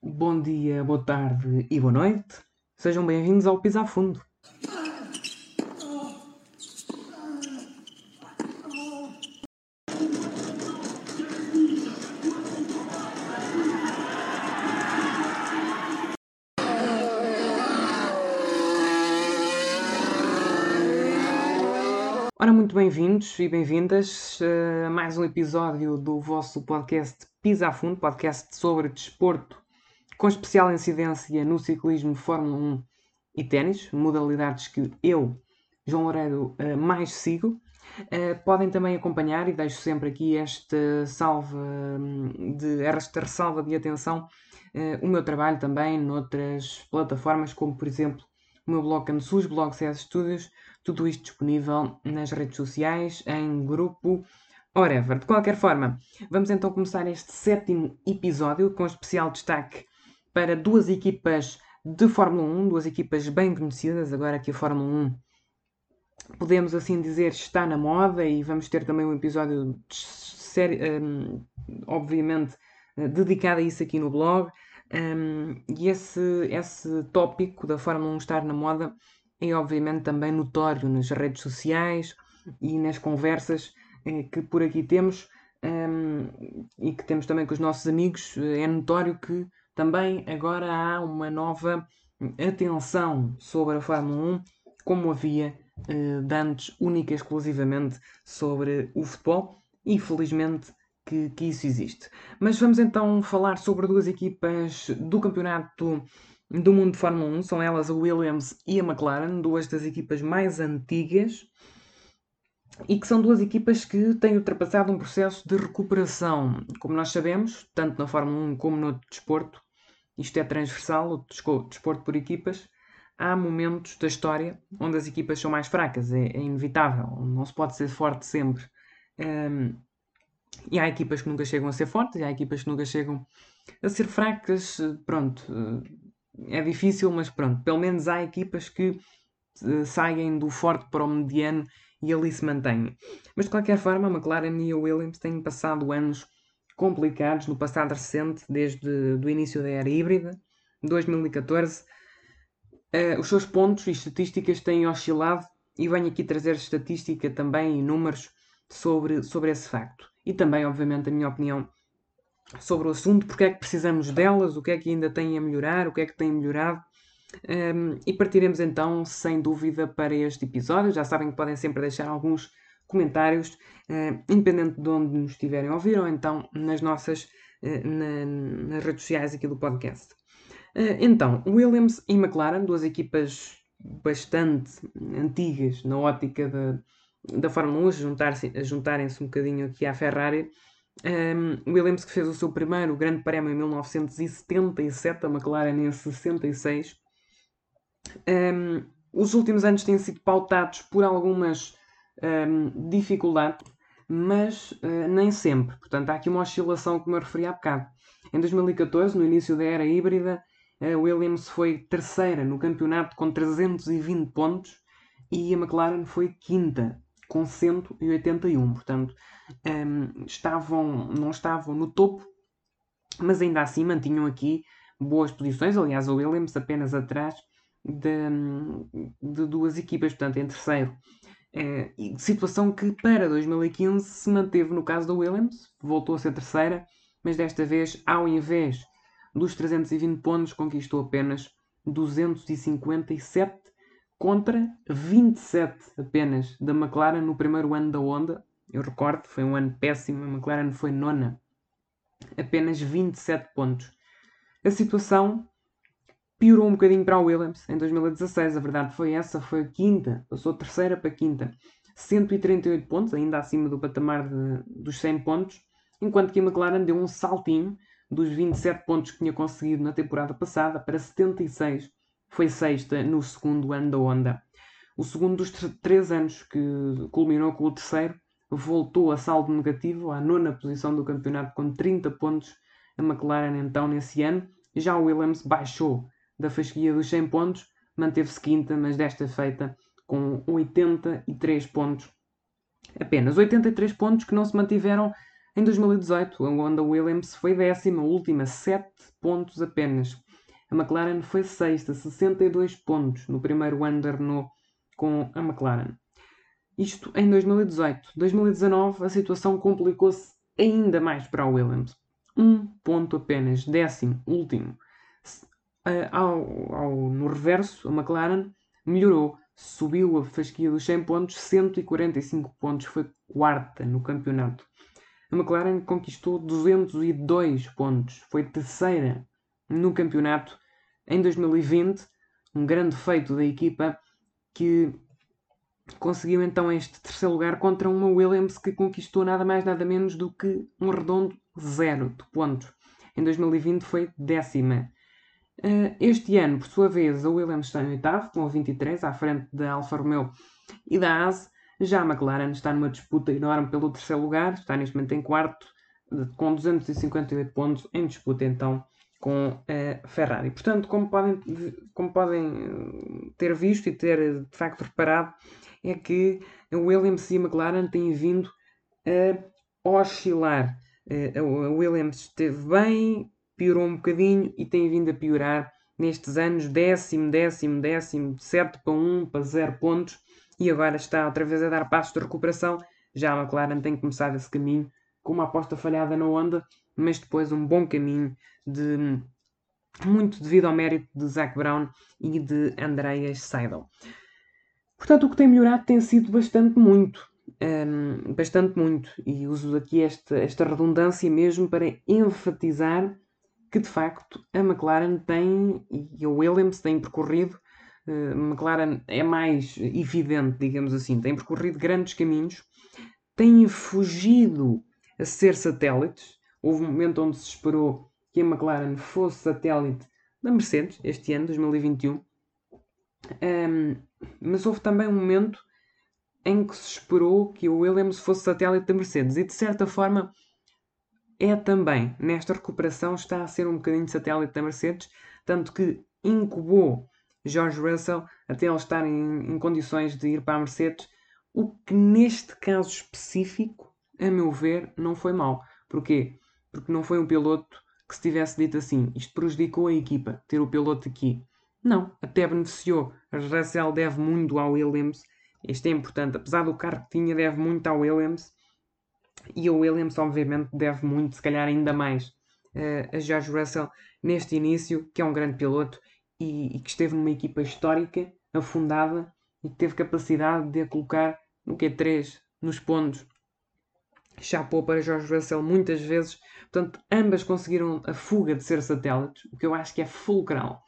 Bom dia, boa tarde e boa noite. Sejam bem-vindos ao Pisa Fundo. Ora, muito bem-vindos e bem-vindas a mais um episódio do vosso podcast Pisa a Fundo, podcast sobre desporto, com especial incidência no ciclismo, Fórmula 1 e ténis, modalidades que eu, João Loureiro, eh, mais sigo. Eh, podem também acompanhar, e deixo sempre aqui esta salva hum, de, esta ressalva de atenção, eh, o meu trabalho também noutras plataformas, como por exemplo o meu blog Ansus, blog CS Studios, tudo isto disponível nas redes sociais, em grupo, whatever. De qualquer forma, vamos então começar este sétimo episódio com especial destaque para duas equipas de Fórmula 1, duas equipas bem conhecidas, agora que a Fórmula 1 podemos assim dizer está na moda e vamos ter também um episódio um, obviamente dedicado a isso aqui no blog. Um, e esse, esse tópico da Fórmula 1 estar na moda é obviamente também notório nas redes sociais e nas conversas eh, que por aqui temos um, e que temos também com os nossos amigos. É notório que também agora há uma nova atenção sobre a Fórmula 1, como havia eh, de antes, única e exclusivamente sobre o futebol. E felizmente que, que isso existe. Mas vamos então falar sobre duas equipas do campeonato do mundo de Fórmula 1. São elas a Williams e a McLaren, duas das equipas mais antigas e que são duas equipas que têm ultrapassado um processo de recuperação. Como nós sabemos, tanto na Fórmula 1 como no desporto, isto é transversal, o desporto por equipas, há momentos da história onde as equipas são mais fracas, é, é inevitável, não se pode ser forte sempre. Um, e há equipas que nunca chegam a ser fortes, e há equipas que nunca chegam a ser fracas. Pronto, eh, é difícil, mas pronto, pelo menos há equipas que eh, saem do forte para o mediano e ali se mantêm. Mas de qualquer forma, a McLaren e a Williams têm passado anos complicados no passado recente, desde o início da era híbrida, 2014. Uh, os seus pontos e estatísticas têm oscilado e venho aqui trazer estatística também e números sobre, sobre esse facto e também, obviamente, a minha opinião sobre o assunto, porque é que precisamos delas, o que é que ainda tem a melhorar, o que é que tem melhorado. Um, e partiremos então, sem dúvida, para este episódio. Já sabem que podem sempre deixar alguns comentários, uh, independente de onde nos estiverem a ouvir, ou então nas nossas uh, na, nas redes sociais aqui do podcast. Uh, então, Williams e McLaren, duas equipas bastante antigas na ótica de, da Fórmula 1 a, juntar a juntarem-se um bocadinho aqui à Ferrari. Um, Williams que fez o seu primeiro grande prémio em 1977, a McLaren em 66. Um, os últimos anos têm sido pautados por algumas um, dificuldades, mas uh, nem sempre. Portanto, há aqui uma oscilação, como eu referi há bocado. Em 2014, no início da era híbrida, a Williams foi terceira no campeonato com 320 pontos e a McLaren foi quinta com 181. Portanto, um, estavam, não estavam no topo, mas ainda assim mantinham aqui boas posições. Aliás, o Williams apenas atrás de, de duas equipas, portanto, em terceiro. É, situação que para 2015 se manteve no caso da Williams, voltou a ser terceira, mas desta vez, ao invés dos 320 pontos, conquistou apenas 257 contra 27 apenas da McLaren no primeiro ano da Honda. Eu recordo, foi um ano péssimo, a McLaren foi nona, apenas 27 pontos. A situação piorou um bocadinho para a Williams em 2016, a verdade foi essa, foi a quinta, passou terceira para quinta. 138 pontos, ainda acima do patamar de, dos 100 pontos, enquanto que a McLaren deu um saltinho dos 27 pontos que tinha conseguido na temporada passada para 76 foi sexta no segundo ano da Honda. O segundo dos três anos, que culminou com o terceiro, voltou a saldo negativo, à nona posição do campeonato, com 30 pontos. A McLaren, então, nesse ano. Já o Williams baixou da fasquia dos 100 pontos, manteve-se quinta, mas desta feita com 83 pontos. Apenas 83 pontos que não se mantiveram Em 2018, a Honda Williams foi décima, última, 7 pontos apenas. A McLaren foi sexta, 62 pontos no primeiro ano da Renault com a McLaren. Isto em 2018. 2019 a situação complicou-se ainda mais para a Williams. Um ponto apenas, décimo, último. Ao, ao, no reverso, a McLaren melhorou, subiu a fasquia dos 100 pontos, 145 pontos, foi quarta no campeonato. A McLaren conquistou 202 pontos, foi terceira no campeonato em 2020, um grande feito da equipa que conseguiu então este terceiro lugar contra uma Williams que conquistou nada mais nada menos do que um redondo zero de pontos. Em 2020 foi décima. Eh, este ano, por sua vez, a Williams está em oitavo, com 23, à frente da Alfa Romeo e da Haas. Já a McLaren está numa disputa enorme pelo terceiro lugar, está neste momento em quarto, com 258 pontos, em disputa então com a Ferrari. Portanto, como podem, como podem ter visto e ter de facto reparado, é que a Williams e a McLaren têm vindo a oscilar. Eh, a Williams esteve bem, piorou um bocadinho e tem vindo a piorar nestes anos, décimo, décimo, décimo, 7 para 1, para 0 pontos, e agora está outra vez a dar passos de recuperação. Já a McLaren tem começado esse caminho com uma aposta falhada na Honda, mas depois um bom caminho de muito devido ao mérito de Zac Brown e de Andreas Seidel. Portanto, o que tem melhorado tem sido bastante muito. Um, bastante muito. E uso aqui esta, esta redundância mesmo para enfatizar que de facto a McLaren tem, e a Williams tem percorrido, uh, McLaren é mais evidente, digamos assim, tem percorrido grandes caminhos, tem fugido a ser satélites. Houve um momento onde se esperou que a McLaren fosse satélite da Mercedes, este ano, 2021. Um, mas houve também um momento em que se esperou que o Williams fosse satélite da Mercedes e de certa forma é também nesta recuperação está a ser um bocadinho satélite da Mercedes, tanto que incubou George Russell até ele estar em, em condições de ir para a Mercedes, o que neste caso específico, a meu ver, não foi mal. Porquê? Porque não foi um piloto que se tivesse dito assim, isto prejudicou a equipa, ter o piloto aqui. Não, até beneficiou. A Russell deve muito ao Williams. Isto é importante. Apesar do carro que tinha, deve muito ao Williams. E o Williams, obviamente, deve muito, se calhar ainda mais, uh, a George Russell neste início, que é um grande piloto e, e, que esteve numa equipa histórica, afundada e que teve capacidade de a colocar no Q3, nos pontos. Chapou para George Russell muitas vezes. Portanto, ambas conseguiram a fuga de ser satélites, o que eu acho que é fulcral.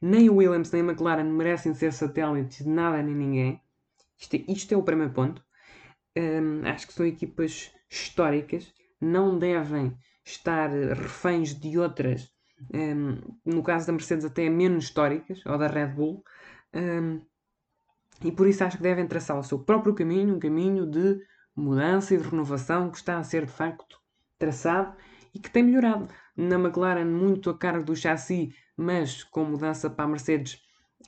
Nem o Williams nem a McLaren merecem ser satélites de nada nem ninguém. Isto é, isto é o primeiro ponto. Um, acho que são equipas históricas, não devem estar reféns de outras, um, no caso da Mercedes, até menos históricas, ou da Red Bull. Um, e por isso acho que devem traçar o seu próprio caminho, um caminho de mudança e de renovação que está a ser de facto traçado e que tem melhorado. Na McLaren, muito a cargo do chassi mas com mudança para a Mercedes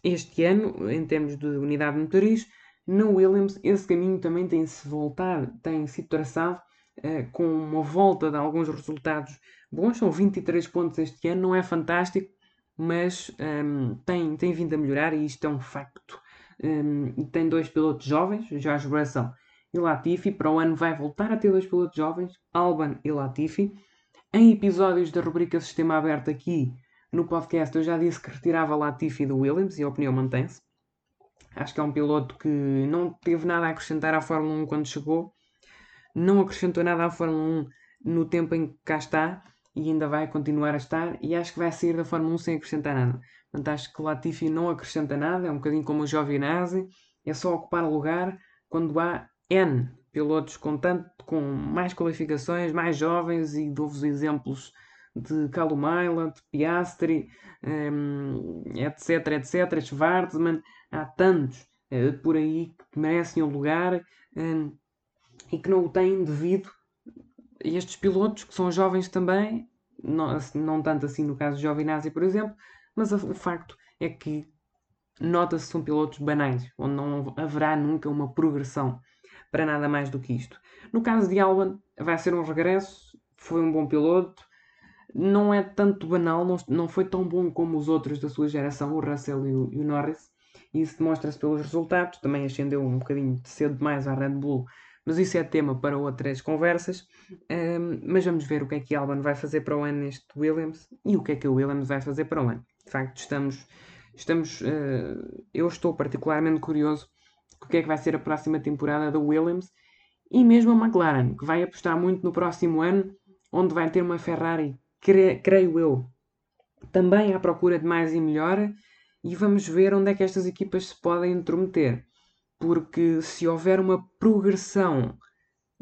este ano, em termos de unidade motriz. Na Williams, esse caminho também tem-se voltado, tem sido traçado uh, com uma volta de alguns resultados bons. São 23 pontos este ano, não é fantástico, mas um, tem, tem vindo a melhorar e isto é um facto. Um, tem dois pilotos jovens, George Russell e Latifi. Para o ano vai voltar a ter dois pilotos jovens, Alban e Latifi. Em episódios da rubrica Sistema Aberto aqui, no podcast eu já disse que retirava Latifi do Williams e a opinião mantém-se. Acho que é um piloto que não teve nada a acrescentar à Fórmula 1 quando chegou, não acrescentou nada à Fórmula 1 no tempo em que cá está e ainda vai continuar a estar e acho que vai sair da Fórmula 1 sem acrescentar nada. Portanto, acho que Latifi não acrescenta nada, é um bocadinho como o Giovinazzi, é só ocupar lugar quando há N pilotos com, tanto, com mais qualificações, mais jovens e dou-vos exemplos de Kalumaila, de Piastri, um, etc, etc, Schwarzman, há tantos uh, por aí que merecem o lugar um, e que não o têm devido estes pilotos que são jovens também, não, não tanto assim no caso de Giovinazzi, por exemplo, mas o facto é que nota-se que são pilotos banais, onde não haverá nunca uma progressão para nada mais do que isto. No caso de Albon, vai ser um regresso, foi um bom piloto, não é tanto banal, não, não foi tão bom como os outros da sua geração, o Russell e o, e o Norris, e isso demonstra-se pelos resultados. Também ascendeu um bocadinho cedo demais à Red Bull, mas isso é tema para outras conversas. Um, mas vamos ver o que é que Albon vai fazer para o ano neste Williams e o que é que o Williams vai fazer para o ano. De facto, estamos, estamos uh, eu estou particularmente curioso o que é que vai ser a próxima temporada da Williams e mesmo a McLaren, que vai apostar muito no próximo ano, onde vai ter uma Ferrari, cre creio eu, também à procura de mais e melhor, e vamos ver onde é que estas equipas se podem intrometer. Porque se houver uma progressão,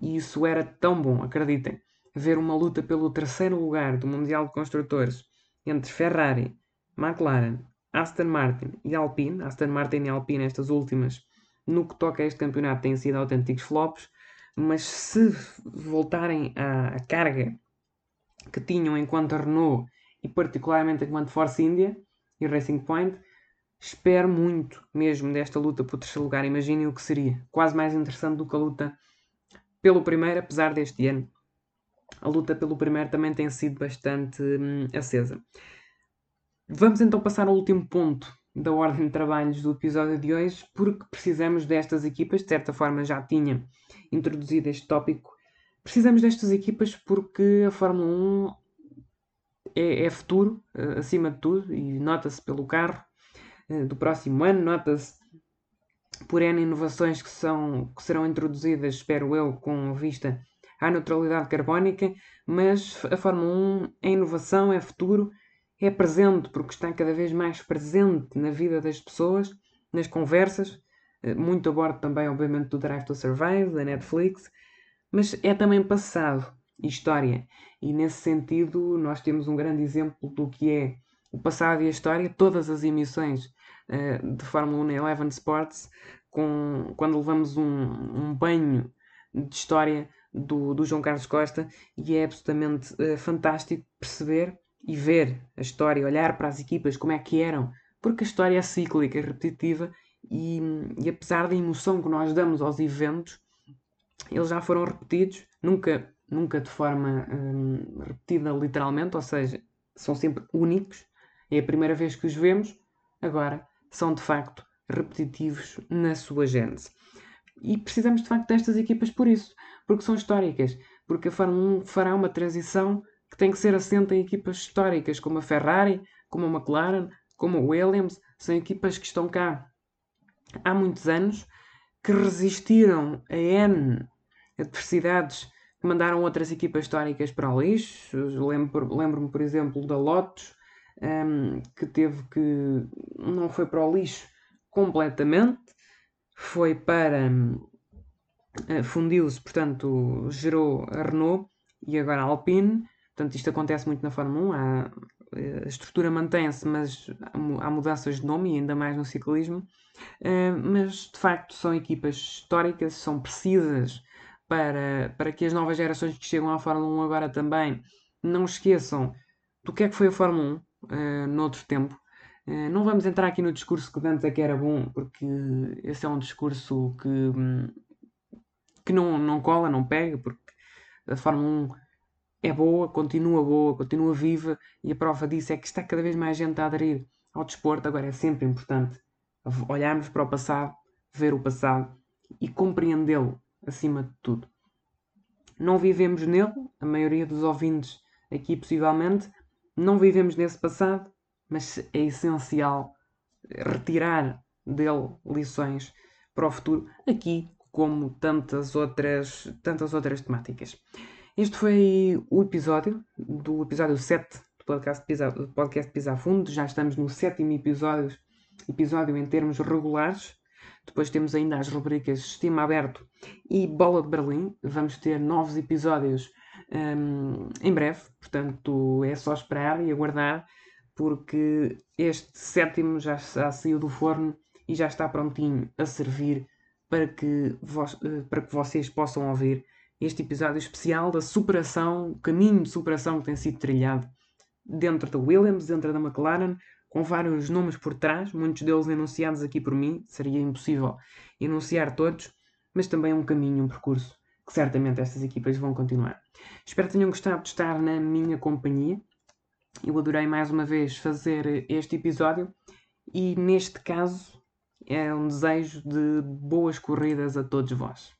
e isso era tão bom, acreditem, ver uma luta pelo terceiro lugar do Mundial de Construtores entre Ferrari, McLaren, Aston Martin e Alpine, Aston Martin e Alpine, estas últimas, no que toca a este campeonato, têm sido autênticos flops, mas se voltarem à, carga que tinham enquanto Renault e particularmente enquanto Force India e Racing Point, espero muito mesmo desta luta por terceiro lugar. Imaginem o que seria. Quase mais interessante do que a luta pelo primeiro, apesar deste ano. A luta pelo primeiro também tem sido bastante hum, acesa. Vamos então passar ao último ponto da ordem de trabalhos do episódio de hoje, porque precisamos destas equipas, de certa forma já tinha introduzido este tópico, precisamos destas equipas porque a Fórmula 1 é, é futuro, eh, acima de tudo, e nota-se pelo carro do próximo ano, nota-se por N inovações que, são, que serão introduzidas, espero eu, com vista à neutralidade carbónica, mas a Fórmula 1 é inovação, é futuro é presente porque está cada vez mais presente na vida das pessoas, nas conversas, eh, muito a bordo também, obviamente, do Drive to Survive, da Netflix, mas é também passado e história. E nesse sentido, nós temos um grande exemplo do que é o passado e a história, todas as emissões uh, de Fórmula 1 na Eleven Sports, com, quando levamos um, um banho de história do, do João Carlos Costa, e é absolutamente uh, fantástico perceber e ver a história, olhar para as equipas como é que eram, porque a história é cíclica, repetitiva e, e apesar da emoção que nós damos aos eventos, eles já foram repetidos, nunca, nunca de forma hum, repetida literalmente, ou seja, são sempre únicos, é a primeira vez que os vemos, agora são de facto repetitivos na sua gênese. E precisamos de facto destas equipas por isso, porque são históricas, porque a Fórmula 1 fará uma transição que tem que ser assente em equipas históricas, como a Ferrari, como a McLaren, como a Williams, são equipas que estão cá há muitos anos, que resistiram a N adversidades que mandaram outras equipas históricas para o lixo. Lembro-me, lembro por exemplo, da Lotus, um, que teve que. não foi para o lixo completamente, foi para. Um, fundiu-se, portanto, gerou a Renault e agora a Alpine. Portanto, isto acontece muito na Fórmula 1. Há, eh, a estrutura mantém-se, mas há mudanças de nome, ainda mais no ciclismo. Eh, mas, de facto, são equipas históricas, são precisas para, para que as novas gerações que chegam à Fórmula 1 agora também não esqueçam do que é que foi a Fórmula 1 uh, noutro tempo. Uh, não vamos entrar aqui no discurso que antes é que era bom, porque esse é um discurso que, hum, que não, não cola, não pega, porque a Fórmula 1 é boa, continua boa, continua viva e a prova disso é que está cada vez mais gente a aderir ao desporto. Agora é sempre importante olharmos para o passado, ver o passado e compreendê-lo acima de tudo. Não vivemos nele, a maioria dos ouvintes aqui possivelmente, não vivemos nesse passado, mas é essencial retirar dele lições para o futuro, aqui como tantas outras, tantas outras temáticas. Este foi o episódio, do episódio 7 do podcast Pisa, do podcast Pisa Fundo. Já estamos no sétimo episódio, episódio em termos regulares. Depois temos ainda as rubricas Estima Aberto e Bola de Berlim. Vamos ter novos episódios um, em breve, portanto é só esperar e aguardar, porque este sétimo já, já saiu do forno e já está prontinho a servir para que, vos, eh, para que vocês possam ouvir este episódio especial da superação, o caminho de superação que tem sido trilhado dentro da Williams, dentro da McLaren, com vários nomes por trás, muitos deles enunciados aqui por mim, seria impossível enunciar todos, mas também um caminho, um percurso que certamente estas equipas vão continuar. Espero que tenham gostado de estar na minha companhia. Eu adorei mais uma vez fazer este episódio e neste caso é um desejo de boas corridas a todos vós.